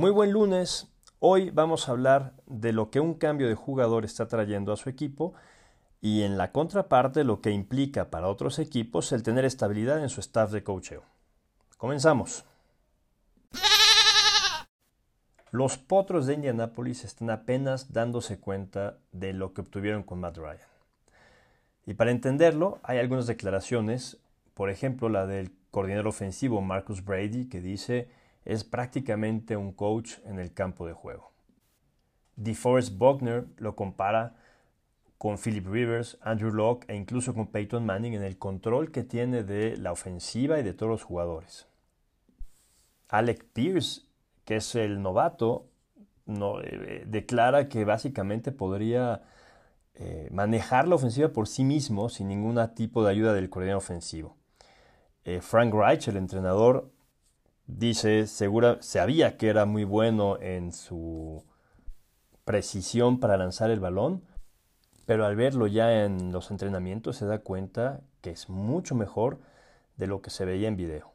Muy buen lunes. Hoy vamos a hablar de lo que un cambio de jugador está trayendo a su equipo y en la contraparte lo que implica para otros equipos el tener estabilidad en su staff de coacheo. Comenzamos. Los potros de Indianapolis están apenas dándose cuenta de lo que obtuvieron con Matt Ryan. Y para entenderlo, hay algunas declaraciones, por ejemplo la del coordinador ofensivo Marcus Brady, que dice es prácticamente un coach en el campo de juego. DeForest Buckner lo compara con Philip Rivers, Andrew Locke e incluso con Peyton Manning en el control que tiene de la ofensiva y de todos los jugadores. Alec Pierce, que es el novato, no, eh, declara que básicamente podría eh, manejar la ofensiva por sí mismo sin ningún tipo de ayuda del coordinador ofensivo. Eh, Frank Reich, el entrenador, dice, segura, sabía que era muy bueno en su precisión para lanzar el balón, pero al verlo ya en los entrenamientos se da cuenta que es mucho mejor de lo que se veía en video.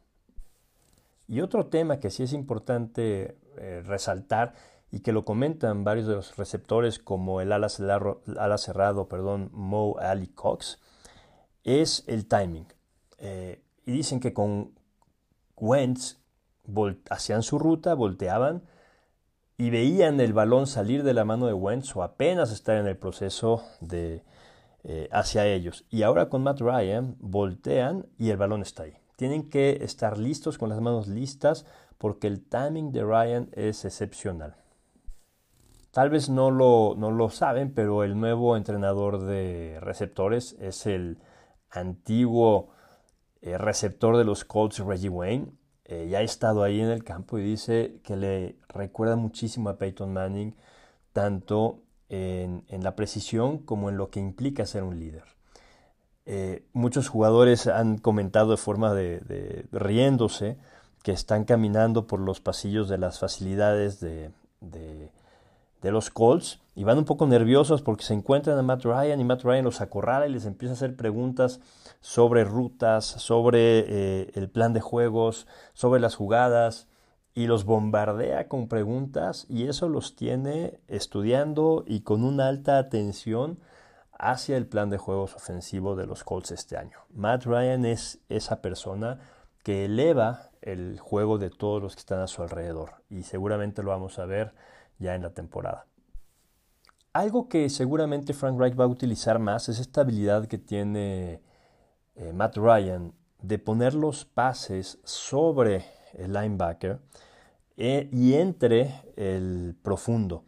Y otro tema que sí es importante eh, resaltar y que lo comentan varios de los receptores como el ala cerrado, ala cerrado perdón, Mo Ali Cox, es el timing. Eh, y dicen que con Wentz hacían su ruta, volteaban y veían el balón salir de la mano de Wentz o apenas estar en el proceso de eh, hacia ellos. Y ahora con Matt Ryan voltean y el balón está ahí. Tienen que estar listos con las manos listas porque el timing de Ryan es excepcional. Tal vez no lo, no lo saben, pero el nuevo entrenador de receptores es el antiguo eh, receptor de los Colts, Reggie Wayne. Eh, ya ha estado ahí en el campo y dice que le recuerda muchísimo a Peyton Manning, tanto en, la precisión como en lo que implica ser un líder. Eh, muchos jugadores han comentado de forma de, riéndose que están caminando por los pasillos de las facilidades de, de los Colts y van un poco nerviosos porque se encuentran a Matt Ryan y Matt Ryan los acorrala y les empieza a hacer preguntas sobre rutas, sobre eh, el plan de juegos, sobre las jugadas y los bombardea con preguntas y eso los tiene estudiando y con una alta atención hacia el plan de juegos ofensivo de los Colts este año. Matt Ryan es esa persona que eleva el juego de todos los que están a su alrededor y seguramente lo vamos a ver ya en la temporada. Algo que seguramente Frank Reich va a utilizar más es esta habilidad que tiene eh, Matt Ryan de poner los pases sobre el linebacker eh, y entre el profundo.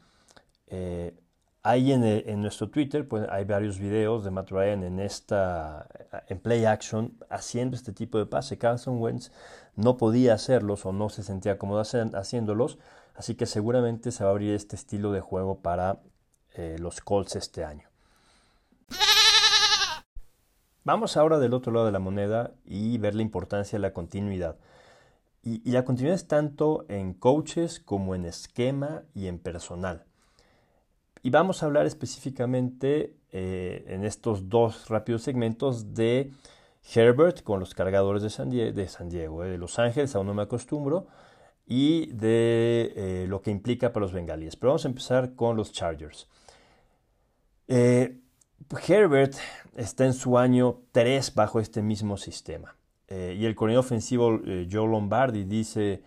Eh, ahí en, nuestro Twitter pues, hay varios videos de Matt Ryan en esta en play action haciendo este tipo de pase. Carson Wentz no podía hacerlos o no se sentía cómodo haciéndolos Así que seguramente se va a abrir este estilo de juego para eh, los Colts este año. Vamos ahora del otro lado de la moneda y ver la importancia de la continuidad. Y, la continuidad es tanto en coaches como en esquema y en personal. Y vamos a hablar específicamente eh, en estos dos rápidos segmentos de Herbert con los cargadores de San, Diego, eh, de Los Ángeles, aún no me acostumbro, y de eh, lo que implica para los bengalíes. Pero vamos a empezar con los Chargers. Eh, Herbert está en su año 3 bajo este mismo sistema. Eh, y el coordinador ofensivo Joe Lombardi dice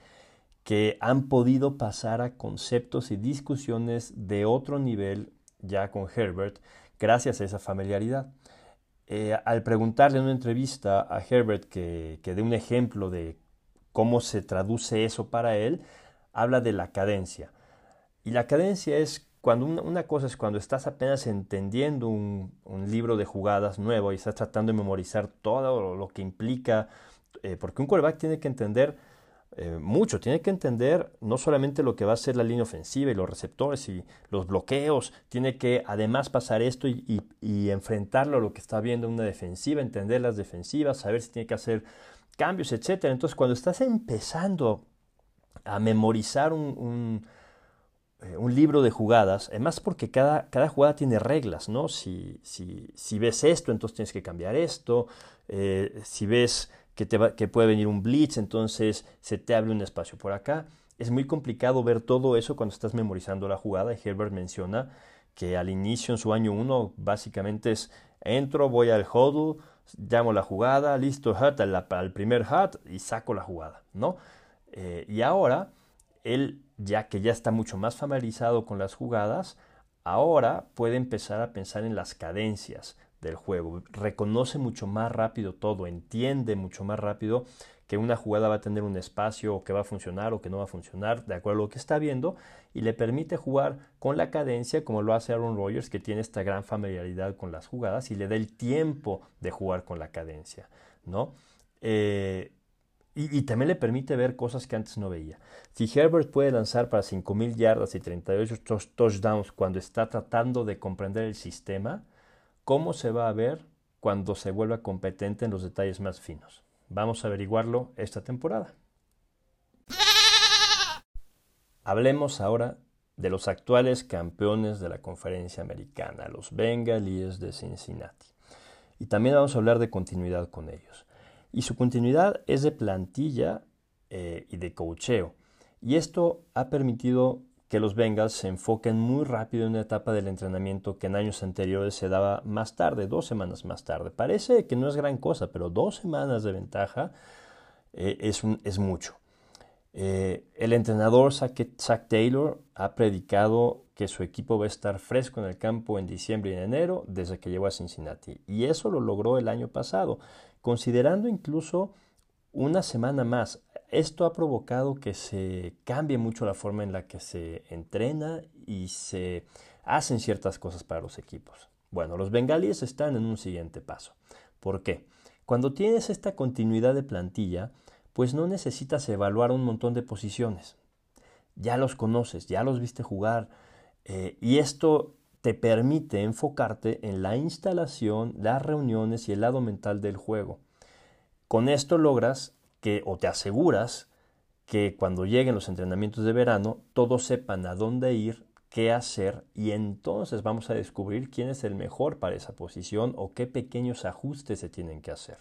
que han podido pasar a conceptos y discusiones de otro nivel ya con Herbert gracias a esa familiaridad. al preguntarle en una entrevista a Herbert que, que dé un ejemplo de cómo se traduce eso para él, habla de la cadencia. Y la cadencia es cuando una, cosa es cuando estás apenas entendiendo un, libro de jugadas nuevo y estás tratando de memorizar todo lo, que implica, eh, porque un quarterback tiene que entender eh, mucho, tiene que entender no solamente lo que va a ser la línea ofensiva y los receptores y los bloqueos, tiene que además pasar esto y, y enfrentarlo a lo que está viendo una defensiva, entender las defensivas, saber si tiene que hacer cambios, etc. Entonces, cuando estás empezando a memorizar un, eh, un, libro de jugadas, además porque cada, cada, jugada tiene reglas, ¿no? Si, si, si, ves esto, entonces tienes que cambiar esto. Eh, si ves que, te que puede venir un blitz, entonces se te abre un espacio por acá. es muy complicado ver todo eso cuando estás memorizando la jugada. Y Herbert menciona que al inicio en su año 1 básicamente es entro, voy al huddle, llamo la jugada, listo, hut al, primer hut y saco la jugada, ¿no? Eh, y ahora, él, ya que ya está mucho más familiarizado con las jugadas, ahora puede empezar a pensar en las cadencias del juego, reconoce mucho más rápido todo, entiende mucho más rápido que una jugada va a tener un espacio o que va a funcionar o que no va a funcionar de acuerdo a lo que está viendo y le permite jugar con la cadencia como lo hace Aaron Rodgers que tiene esta gran familiaridad con las jugadas y le da el tiempo de jugar con la cadencia, ¿no? Eh, y, también le permite ver cosas que antes no veía. Si Herbert puede lanzar para 5.000 yardas y 38 touchdowns cuando está tratando de comprender el sistema, ¿cómo se va a ver cuando se vuelva competente en los detalles más finos? Vamos a averiguarlo esta temporada. Hablemos ahora de los actuales campeones de la conferencia americana, los Bengalíes de Cincinnati. Y también vamos a hablar de continuidad con ellos. Y su continuidad es de plantilla eh, y de cocheo. Y esto ha permitido que los Bengals se enfoquen muy rápido en una etapa del entrenamiento que en años anteriores se daba más tarde, dos semanas más tarde. Parece que no es gran cosa, pero dos semanas de ventaja eh, es, es, mucho. Eh, el entrenador Zach, Taylor ha predicado que su equipo va a estar fresco en el campo en diciembre y en enero desde que llegó a Cincinnati. Y eso lo logró el año pasado, considerando incluso una semana más. Esto ha provocado que se cambie mucho la forma en la que se entrena y se hacen ciertas cosas para los equipos. Bueno, los bengalíes están en un siguiente paso. ¿Por qué? Cuando tienes esta continuidad de plantilla, pues no necesitas evaluar un montón de posiciones. Ya los conoces, ya los viste jugar eh, y esto te permite enfocarte en la instalación, las reuniones y el lado mental del juego. Con esto logras que o te aseguras que cuando lleguen los entrenamientos de verano todos sepan a dónde ir, qué hacer y entonces vamos a descubrir quién es el mejor para esa posición o qué pequeños ajustes se tienen que hacer.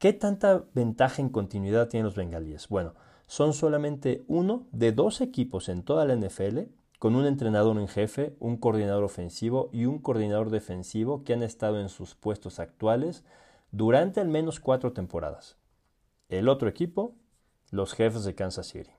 ¿Qué tanta ventaja en continuidad tienen los bengalíes? Bueno, son solamente uno de dos equipos en toda la NFL con un entrenador en jefe, un coordinador ofensivo y un coordinador defensivo que han estado en sus puestos actuales durante al menos cuatro temporadas. El otro equipo, los jefes de Kansas City.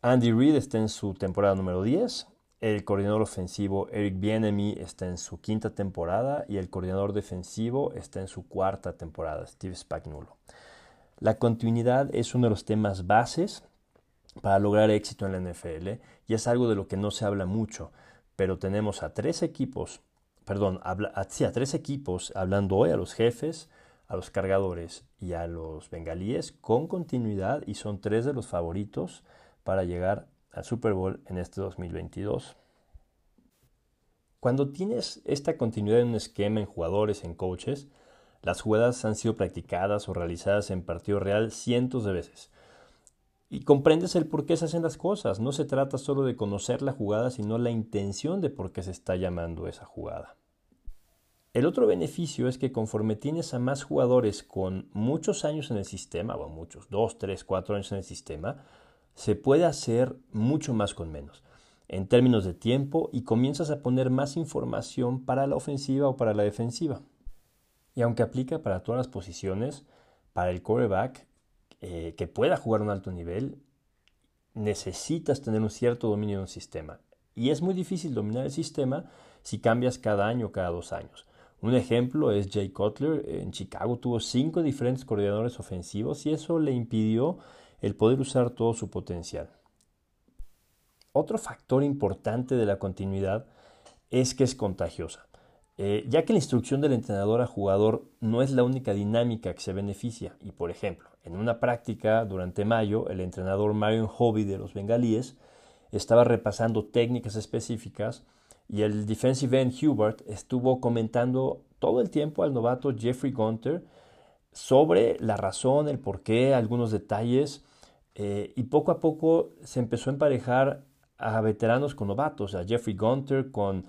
Andy Reid está en su temporada número 10, el coordinador ofensivo Eric Bienemy está en su quinta temporada y el coordinador defensivo está en su cuarta temporada, Steve Spagnuolo. La continuidad es uno de los temas bases para lograr éxito en la NFL y es algo de lo que no se habla mucho, pero tenemos a tres equipos, perdón, a, a tres equipos hablando hoy a los jefes, a los cargadores y a los bengalíes con continuidad y son tres de los favoritos para llegar al Super Bowl en este 2022. Cuando tienes esta continuidad en un esquema en jugadores, en coaches, las jugadas han sido practicadas o realizadas en partido real cientos de veces. Y comprendes el por qué se hacen las cosas. No se trata solo de conocer la jugada, sino la intención de por qué se está llamando esa jugada. El otro beneficio es que conforme tienes a más jugadores con muchos años en el sistema, o muchos, dos, tres, cuatro años en el sistema, se puede hacer mucho más con menos en términos de tiempo y comienzas a poner más información para la ofensiva o para la defensiva. Y aunque aplica para todas las posiciones, para el quarterback eh, que pueda jugar un alto nivel, necesitas tener un cierto dominio de un sistema. Y es muy difícil dominar el sistema si cambias cada año o cada dos años. Un ejemplo es Jay Cutler. En Chicago tuvo cinco diferentes coordinadores ofensivos y eso le impidió el poder usar todo su potencial. Otro factor importante de la continuidad es que es contagiosa, eh, ya que la instrucción del entrenador a jugador no es la única dinámica que se beneficia. Y por ejemplo, en una práctica durante mayo, el entrenador Marion Hobby de los Bengalíes estaba repasando técnicas específicas y el defensive end Hubert estuvo comentando todo el tiempo al novato Jeffrey Gunter sobre la razón, el porqué, algunos detalles. Eh, y poco a poco se empezó a emparejar a veteranos con novatos, a Jeffrey Gunter con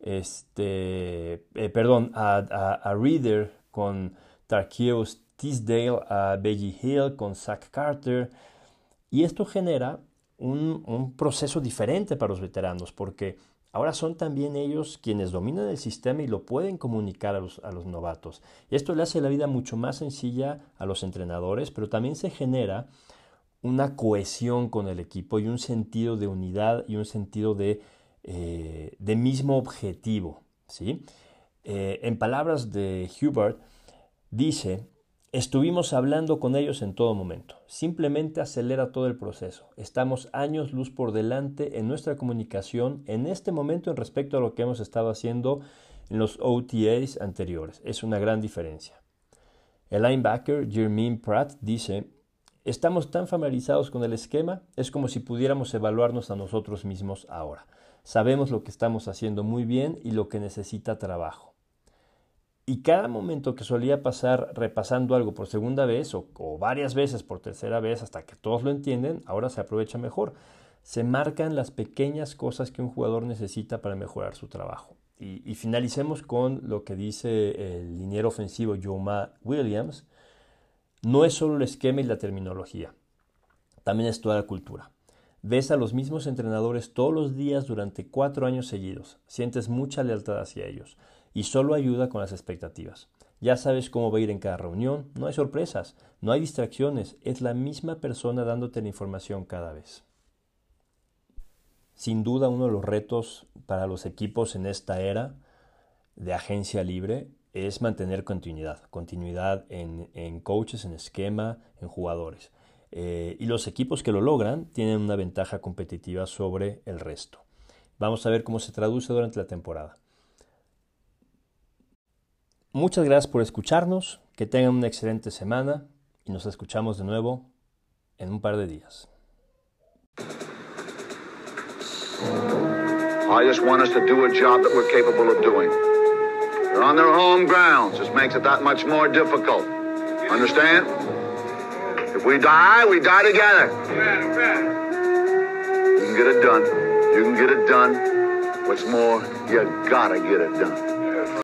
este, eh, perdón, a, Reader con Tarkeos Tisdale, a Beji Hill con Zach Carter. Y esto genera un, proceso diferente para los veteranos, porque ahora son también ellos quienes dominan el sistema y lo pueden comunicar a los, a los novatos. Esto le hace la vida mucho más sencilla a los entrenadores, pero también se genera una cohesión con el equipo y un sentido de unidad y un sentido de, eh, de mismo objetivo. ¿sí? Eh, en palabras de Hubert, dice, estuvimos hablando con ellos en todo momento. Simplemente acelera todo el proceso. Estamos años luz por delante en nuestra comunicación en este momento en respecto a lo que hemos estado haciendo en los OTAs anteriores. Es una gran diferencia. El linebacker Jermaine Pratt dice, Estamos tan familiarizados con el esquema, es como si pudiéramos evaluarnos a nosotros mismos ahora. Sabemos lo que estamos haciendo muy bien y lo que necesita trabajo. Y cada momento que solía pasar repasando algo por segunda vez o, varias veces por tercera vez hasta que todos lo entienden, ahora se aprovecha mejor. Se marcan las pequeñas cosas que un jugador necesita para mejorar su trabajo. Y, y finalicemos con lo que dice el liniero ofensivo Joma Williams, no es solo el esquema y la terminología, también es toda la cultura. Ves a los mismos entrenadores todos los días durante cuatro años seguidos, sientes mucha lealtad hacia ellos y solo ayuda con las expectativas. Ya sabes cómo va a ir en cada reunión, no hay sorpresas, no hay distracciones, es la misma persona dándote la información cada vez. Sin duda uno de los retos para los equipos en esta era de agencia libre es mantener continuidad, continuidad en, coaches, en esquema, en jugadores. Eh, y los equipos que lo logran tienen una ventaja competitiva sobre el resto. Vamos a ver cómo se traduce durante la temporada. Muchas gracias por escucharnos, que tengan una excelente semana y nos escuchamos de nuevo en un par de días. I just want us to do a job that we're capable of doing. They're on their home grounds. This makes it that much more difficult. Understand? If we die, we die together. You can get it done. You can get it done. What's more, you gotta get it done.